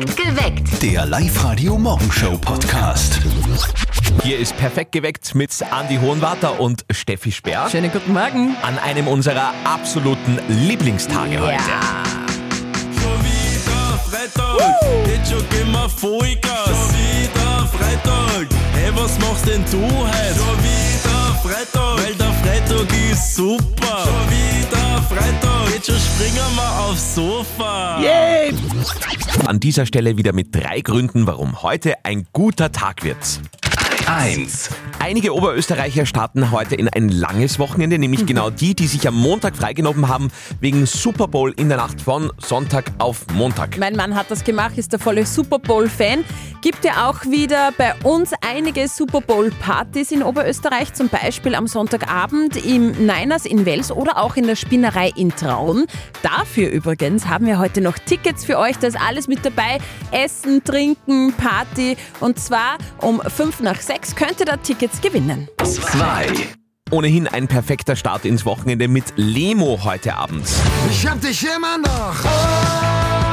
Geweckt. Der Live-Radio-Morgenshow-Podcast. Hier ist perfekt geweckt mit Andi Hohenwarter und Steffi Speer Schönen guten Morgen. an einem unserer absoluten Lieblingstage heute. Schon wieder Freitag, jetzt schon gehen wir Vollgas. Schon wieder Freitag, hey, was machst denn du heute? Schon wieder Freitag, weil der Freitag ist super. Springen wir aufs Sofa. Yay! An dieser Stelle wieder mit drei Gründen, warum heute ein guter Tag wird. 1. Einige Oberösterreicher starten heute in ein langes Wochenende, nämlich genau die, die sich am Montag freigenommen haben, wegen Super Bowl in der Nacht von Sonntag auf Montag. Mein Mann hat das gemacht, ist der volle Super Bowl-Fan. Gibt ja auch wieder bei uns einige Super Bowl-Partys in Oberösterreich, zum Beispiel am Sonntagabend im Niners in Wels oder auch in der Spinnerei in Traun. Dafür übrigens haben wir heute noch Tickets für euch, da ist alles mit dabei. Essen, Trinken, Party und zwar um 5 nach 6 könnt ihr da Tickets gewinnen. 2. Ohnehin ein perfekter Start ins Wochenende mit Lemo heute Abend. Ich hab dich immer noch. Unserer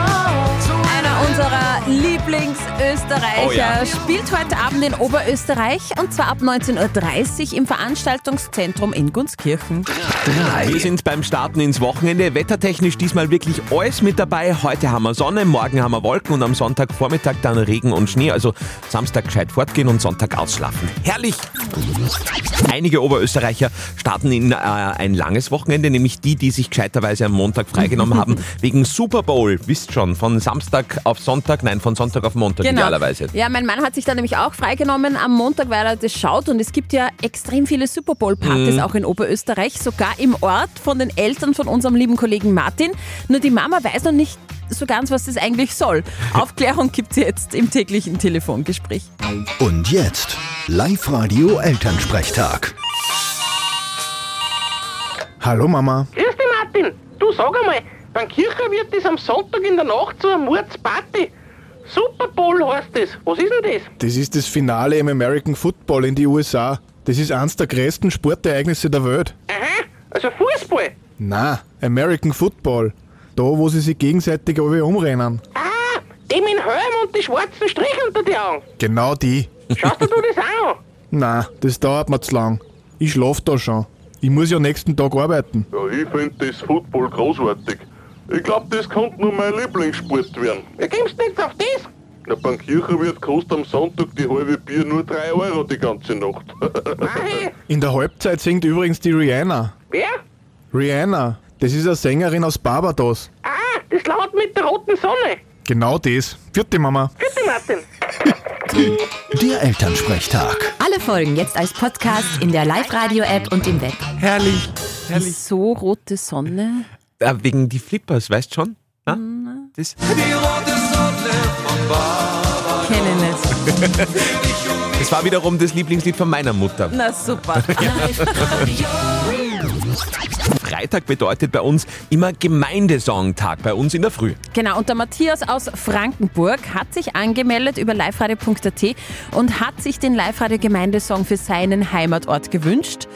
Lieblingsösterreicher Oh ja. spielt heute Abend in Oberösterreich und zwar ab 19.30 Uhr im Veranstaltungszentrum in Gunskirchen. 3. Wir sind beim Starten ins Wochenende. Wettertechnisch diesmal wirklich alles mit dabei. Heute haben wir Sonne, morgen haben wir Wolken und am Sonntagvormittag dann Regen und Schnee. Also Samstag gescheit fortgehen und Sonntag ausschlafen. Herrlich! Einige Oberösterreicher starten in äh, ein langes Wochenende, nämlich die, die sich gescheiterweise am Montag freigenommen haben, wegen Super Bowl. Wisst schon, von Samstag auf Sonntag, nein, von Sonntag auf Montag idealerweise. Ja, mein Mann hat sich da nämlich auch freigenommen am Montag, weil er das schaut und es gibt ja extrem viele Super Bowl Partys auch in Oberösterreich, sogar im Ort von den Eltern von unserem lieben Kollegen Martin. Nur die Mama weiß noch nicht so ganz, was das eigentlich soll. Aufklärung gibt es jetzt im täglichen Telefongespräch. Und jetzt Live-Radio-Elternsprechtag. Hallo Mama. Grüß dich, Martin. Du sag einmal, beim Kirchenwirt ist am Sonntag in der Nacht so eine Mordsparty. Super Bowl heißt das. Was ist denn das? Das ist das Finale im American Football in die USA. Das ist eines der größten Sportereignisse der Welt. Aha, also Fußball. Na, American Football. Da, wo sie sich gegenseitig alle umrennen. Ah, die mit dem Helm und die schwarzen Striche unter die Augen. Genau die. Schaust du dir das auch an? Na, das dauert mir zu lang. Ich schlaf da schon. Ich muss ja nächsten Tag arbeiten. Ja, ich finde das Football großartig. Ich glaube, das könnte nur mein Lieblingssport werden. Wie kommst jetzt auf das? Na, beim Kirchenwirt kostet am Sonntag die halbe Bier nur 3 Euro die ganze Nacht. In der Halbzeit singt übrigens die Rihanna. wer? Rihanna, das ist eine Sängerin aus Barbados. Ah, das laut mit der roten Sonne. Genau das. Vierte Mama. Dich, Martin. Der Elternsprechtag. Alle Folgen jetzt als Podcast in der Live-Radio-App und im Web. Herrlich, herrlich. So rote Sonne. Äh, wegen die Flippers, weißt schon? Na? Das, Die rote Sonne von Baba. Kenne nicht. das war wiederum das Lieblingslied von meiner Mutter. Na super. Freitag bedeutet bei uns immer Gemeindesongtag, bei uns in der Früh. Genau, und der Matthias aus Frankenburg hat sich angemeldet über liveradio.at und hat sich den Live-Radio-Gemeindesong für seinen Heimatort gewünscht.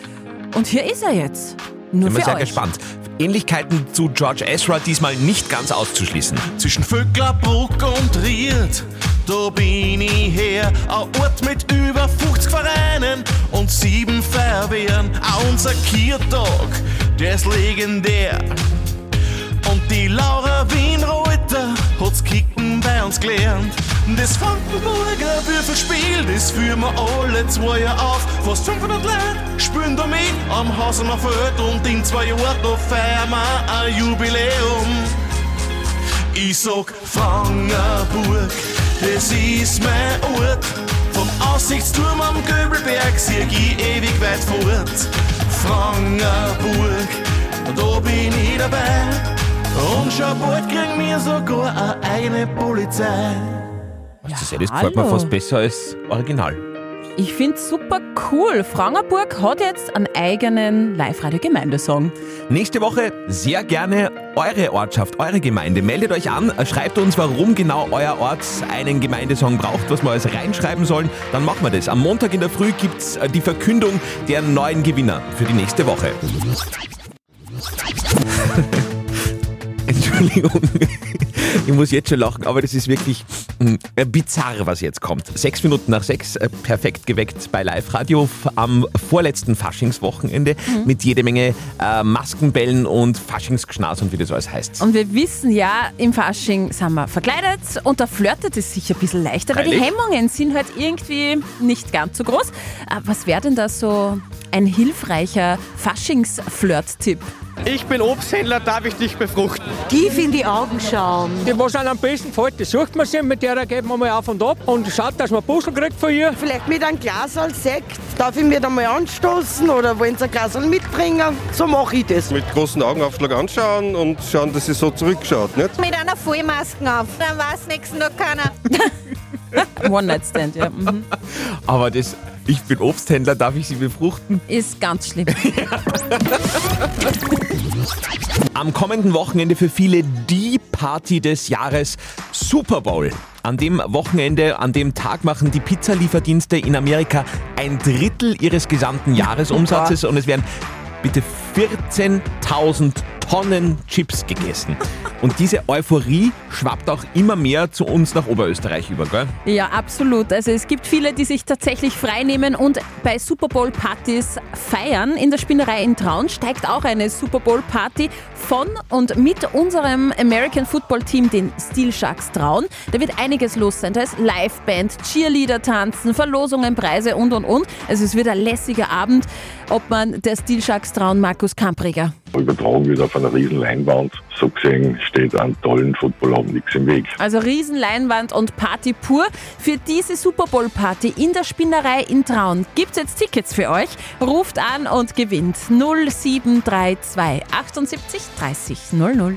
Und hier ist er jetzt. Nur Bin mal für sehr euch. gespannt. Ähnlichkeiten zu George Ezra diesmal nicht ganz auszuschließen. Zwischen Vöcklerbruck und Ried, da bin ich her. Ein Ort mit über 50 Vereinen und sieben Feuerwehren. Auch unser Kirtag, der ist legendär. Und die Laura Wienreuter hat's Kicken bei uns gelernt. Das Frankenburger Würfelspiel, das führen wir alle zwei Jahre auf. Fast 500 Leute spielen da mit am Haus am Feld und in zwei Jahren da feiern wir ein Jubiläum. Ich sag Frangerburg, das ist mein Ort. Vom Aussichtsturm am Göbelberg sieh ich ewig weit fort. Frangerburg, da bin ich dabei. Und schon bald kriegen wir sogar eine eigene Polizei. Das ist, das gefällt mir fast besser als Original. Ich finde super cool. Frangerburg hat jetzt einen eigenen Live-Radio-Gemeindesong. Nächste Woche sehr gerne eure Ortschaft, eure Gemeinde. Meldet euch an, schreibt uns, warum genau euer Ort einen Gemeindesong braucht, was wir alles reinschreiben sollen. Dann machen wir das. Am Montag in der Früh gibt's äh, die Verkündung der neuen Gewinner für die nächste Woche. Entschuldigung. Ich muss jetzt schon lachen, aber das ist wirklich mh, bizarr, was jetzt kommt. Sechs Minuten nach sechs, äh, perfekt geweckt bei Live-Radio f- am vorletzten Faschingswochenende mit jede Menge äh, Maskenbällen und Faschingsgeschnaß und wie das alles heißt. Und wir wissen ja, im Fasching sind wir verkleidet und da flirtet es sich ein bisschen leichter, weil die Freilich. Hemmungen sind halt irgendwie nicht ganz so groß. Äh, Was wäre denn da so ein hilfreicher Faschings-Flirt-Tipp? Ich bin Obsthändler, darf ich dich befruchten? Tief in die Augen schauen. Die, was einem am besten gefällt, das sucht man sich, mit der geht man mal auf und ab und schaut, dass man Puzzle kriegt von ihr. Vielleicht mit einem Glas als Sekt. Darf ich mir da mal anstoßen oder wollen Sie ein Glas mitbringen? So mache ich das. Mit großen Augenaufschlag anschauen und schauen, dass sie so zurückschaut. Nicht? Mit einer Vollmaske auf. Dann weiß nächsten Tag keiner. One-Night-Stand, ja. Mhm. Aber das, ich bin Obsthändler, darf ich Sie befruchten? Ist ganz schlimm. Am kommenden Wochenende für viele die Party des Jahres Super Bowl. An dem Wochenende, an dem Tag machen die Pizzalieferdienste in Amerika ein Drittel ihres gesamten Jahresumsatzes und es werden bitte 14.000 Tonnen Chips gegessen. Und diese Euphorie schwappt auch immer mehr zu uns nach Oberösterreich über, gell? Ja, absolut. Also es gibt viele, die sich tatsächlich freinehmen und bei Super Bowl Partys feiern. In der Spinnerei in Traun steigt auch eine Super Bowl Party von und mit unserem American Football Team, den Steel Sharks Traun. Da wird einiges los sein. Da ist Liveband, Cheerleader tanzen, Verlosungen, Preise und und und. Also es wird ein lässiger Abend. Ob man der Steel Sharks Traun Markus Kampriger. Übertragen wird auf einer riesen Leinwand. So gesehen steht an tollen Footballabend nichts im Weg. Also Riesenleinwand und Party pur. Für diese Super Bowl Party in der Spinnerei in Traun gibt's jetzt Tickets für euch. Ruft an und gewinnt 0732 78 30 00.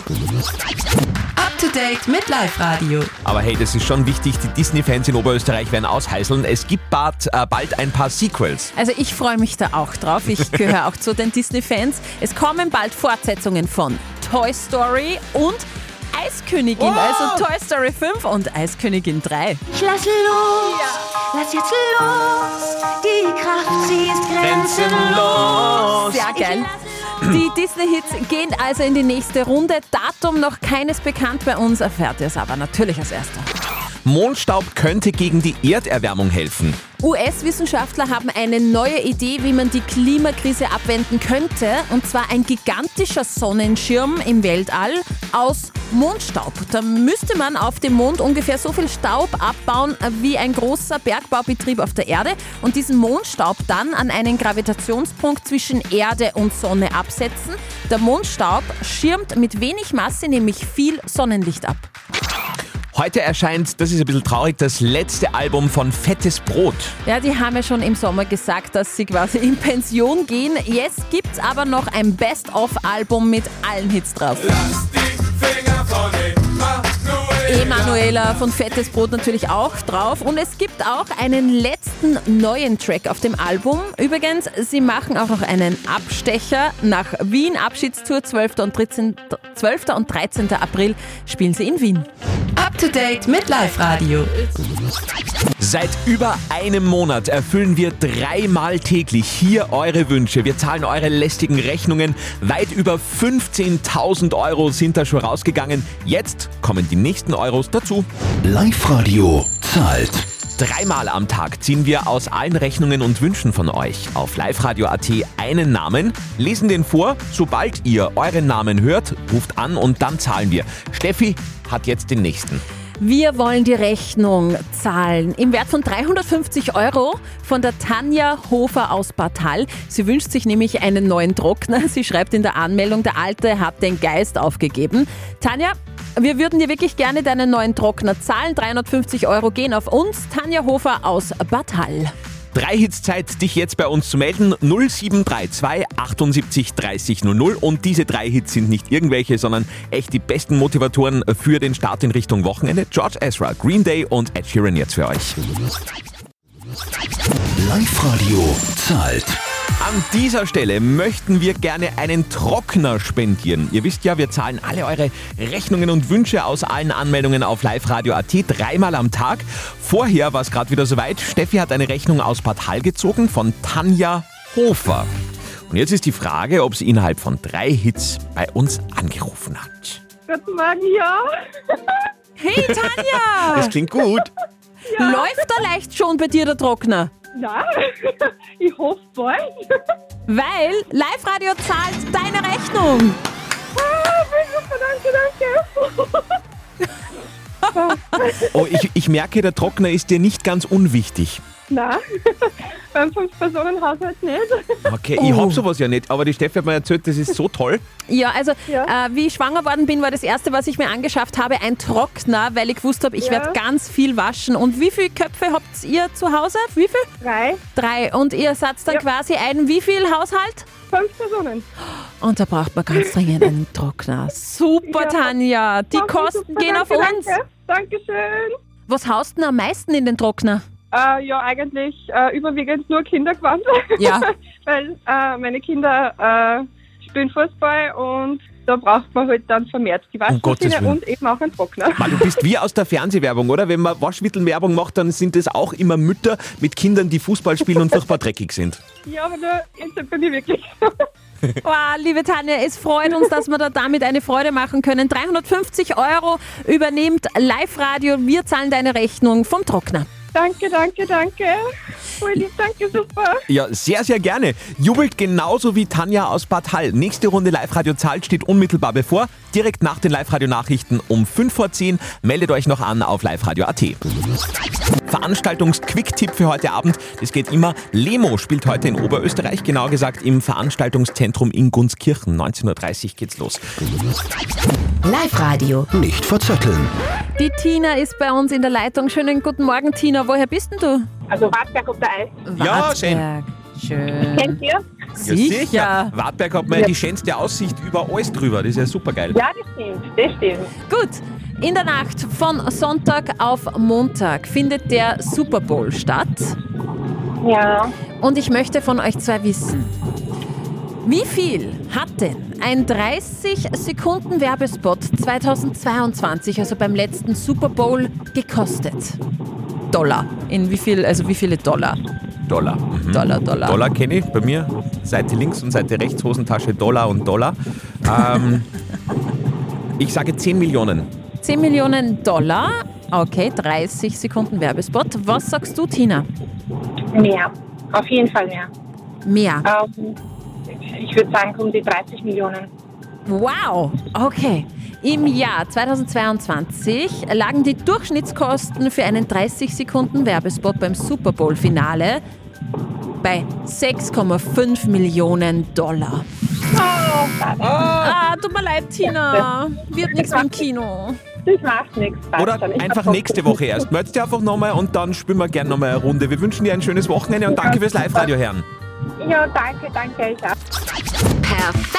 Up to date mit Live-Radio. Aber hey, das ist schon wichtig, die Disney-Fans in Oberösterreich werden ausheißeln. Es gibt bald, äh, bald ein paar Sequels. Also ich freue mich da auch drauf. Ich gehöre auch zu den Disney-Fans. Es kommen bald Fortsetzungen von Toy Story und Eiskönigin, also Toy Story 5 und Eiskönigin 3. Ich lass los. Lass jetzt los. Die Kraft, sie ist grenzenlos. Sehr geil. Die Disney-Hits gehen also in die nächste Runde. Datum noch keines bekannt bei uns, erfährt ihr es aber natürlich als erster. Mondstaub könnte gegen die Erderwärmung helfen. US-Wissenschaftler haben eine neue Idee, wie man die Klimakrise abwenden könnte. Und zwar ein gigantischer Sonnenschirm im Weltall aus Mondstaub. Da müsste man auf dem Mond ungefähr so viel Staub abbauen wie ein großer Bergbaubetrieb auf der Erde und diesen Mondstaub dann an einen Gravitationspunkt zwischen Erde und Sonne absetzen. Der Mondstaub schirmt mit wenig Masse nämlich viel Sonnenlicht ab. Heute erscheint, das ist ein bisschen traurig, das letzte Album von Fettes Brot. Ja, die haben ja schon im Sommer gesagt, dass sie quasi in Pension gehen. Jetzt gibt's aber noch ein Best-of-Album mit allen Hits drauf. Emanuela von Fettes Brot natürlich auch drauf. Und es gibt auch einen letzten neuen Track auf dem Album. Übrigens, sie machen auch noch einen Abstecher nach Wien. Abschiedstour 12. und 13. 12. und 13. April spielen sie in Wien. Up to date mit Live-Radio. Seit über einem Monat erfüllen wir dreimal täglich hier eure Wünsche. Wir zahlen eure lästigen Rechnungen. Weit über 15.000 Euro sind da schon rausgegangen. Jetzt kommen die nächsten Euros dazu. Live-Radio zahlt. Dreimal am Tag ziehen wir aus allen Rechnungen und Wünschen von euch auf liveradio.at einen Namen, lesen den vor. Sobald ihr euren Namen hört, ruft an und dann zahlen wir. Steffi hat jetzt den nächsten. Wir wollen die Rechnung zahlen im Wert von 350 Euro von der Tanja Hofer aus Bartal. Sie wünscht sich nämlich einen neuen Trockner. Sie schreibt in der Anmeldung, der alte hat den Geist aufgegeben. Tanja, wir würden dir wirklich gerne deinen neuen Trockner zahlen. 350 Euro gehen auf uns. Tanja Hofer aus Bartal. Drei Hits Zeit, dich jetzt bei uns zu melden. 0732 78 30 00. Und diese drei Hits sind nicht irgendwelche, sondern echt die besten Motivatoren für den Start in Richtung Wochenende. George Ezra, Green Day und Ed Sheeran jetzt für euch. Live-Radio zahlt. An dieser Stelle möchten wir gerne einen Trockner spendieren. Ihr wisst ja, wir zahlen alle eure Rechnungen und Wünsche aus allen Anmeldungen auf liveradio.at dreimal am Tag. Vorher war es gerade wieder soweit. Steffi hat eine Rechnung aus Bad Hall gezogen von Tanja Hofer. Und jetzt ist die Frage, ob sie innerhalb von drei Hits bei uns angerufen hat. Guten Morgen, ja. Hey Tanja! Das klingt gut. Läuft da leicht schon bei dir der Trockner? Nein, ich hoffe bald. Weil Live-Radio zahlt deine Rechnung. Ah, danke, danke. Oh, ich, ich merke, der Trockner ist dir nicht ganz unwichtig. Nein, beim Fünf-Personen-Haushalt nicht. Okay, ich hab sowas ja nicht, aber die Steffi hat mir erzählt, das ist so toll. Ja, also Äh, wie ich schwanger worden bin, war das erste, was ich mir angeschafft habe, ein Trockner, weil ich gewusst habe, ich Ja. werde ganz viel waschen. Und wie viele Köpfe habt ihr zu Hause? Wie viel? Drei. Drei. Und ihr seid dann quasi ein wie viel Haushalt? Fünf Personen. Und da braucht man ganz dringend einen Trockner. Super, Ja. Tanja. Die Kosten super, gehen danke, auf uns. Danke. Dankeschön. Was haust denn am meisten in den Trockner? Äh, ja, eigentlich äh, überwiegend nur Kindergewand. Ja. Weil äh, meine Kinder äh, spielen Fußball und da braucht man halt dann vermehrt die Um Waschmaschine Willen. und eben auch einen Trockner. Man, du bist wie aus der Fernsehwerbung, oder? Wenn man Waschmittelwerbung macht, dann sind es auch immer Mütter mit Kindern, die Fußball spielen und furchtbar dreckig sind. Ja, aber nur jetzt bei mir wirklich. Wow, liebe Tanja, es freut uns, dass wir da damit eine Freude machen können. 350 Euro übernimmt Live-Radio. Wir zahlen deine Rechnung vom Trockner. Danke, danke, danke. Voll lieb, danke, super. Ja, sehr, sehr gerne. Jubelt genauso wie Tanja aus Bad Hall. Nächste Runde Live-Radio zahlt steht unmittelbar bevor. Direkt nach den Live-Radio-Nachrichten um 5 vor 10. Meldet euch noch an auf liveradio.at. Veranstaltungs-Quick-Tipp für heute Abend. Das geht immer. Lemo spielt heute in Oberösterreich, genau gesagt im Veranstaltungszentrum in Gunskirchen. 19.30 Uhr geht's los. Live-Radio. Nicht verzetteln. Die Tina ist bei uns in der Leitung. Schönen guten Morgen, Tina. Woher bist denn du? Also Wartberg auf der Eis. Ja, schön. Wartberg. Schön. Kennt ihr? Ja, Sicher. Wartberg hat mal Ja. die schönste Aussicht über alles drüber. Das ist ja super geil. Ja, das stimmt, das stimmt. Gut. In der Nacht von Sonntag auf Montag findet der Super Bowl statt. Ja. Und ich möchte von euch zwei wissen, wie viel hat denn ein 30 Sekunden Werbespot 2022, also beim letzten Super Bowl, gekostet? Dollar. In wie viel, also wie viele Dollar? Dollar. Mhm. Dollar, Dollar. Dollar kenne ich bei mir. Seite links und Seite rechts Hosentasche Dollar und Dollar. Ähm, ich sage 10 Millionen. 10 Millionen Dollar. Okay, 30 Sekunden Werbespot. Was sagst du, Tina? Mehr. Auf jeden Fall mehr. Mehr. Ähm, ich würde sagen, um die 30 Millionen. Wow, okay. Im Jahr 2022 lagen die Durchschnittskosten für einen 30 Sekunden Werbespot beim Super Bowl Finale bei 6,5 Millionen Dollar. Ah, tut mir leid, Tina. Wird nichts mit dem Kino. Das macht nichts. Oder einfach nächste Woche erst. Meldet dich einfach nochmal und dann spielen wir gerne nochmal eine Runde. Wir wünschen dir ein schönes Wochenende und danke fürs Live-Radio hören. Ja, danke, danke. Ich auch.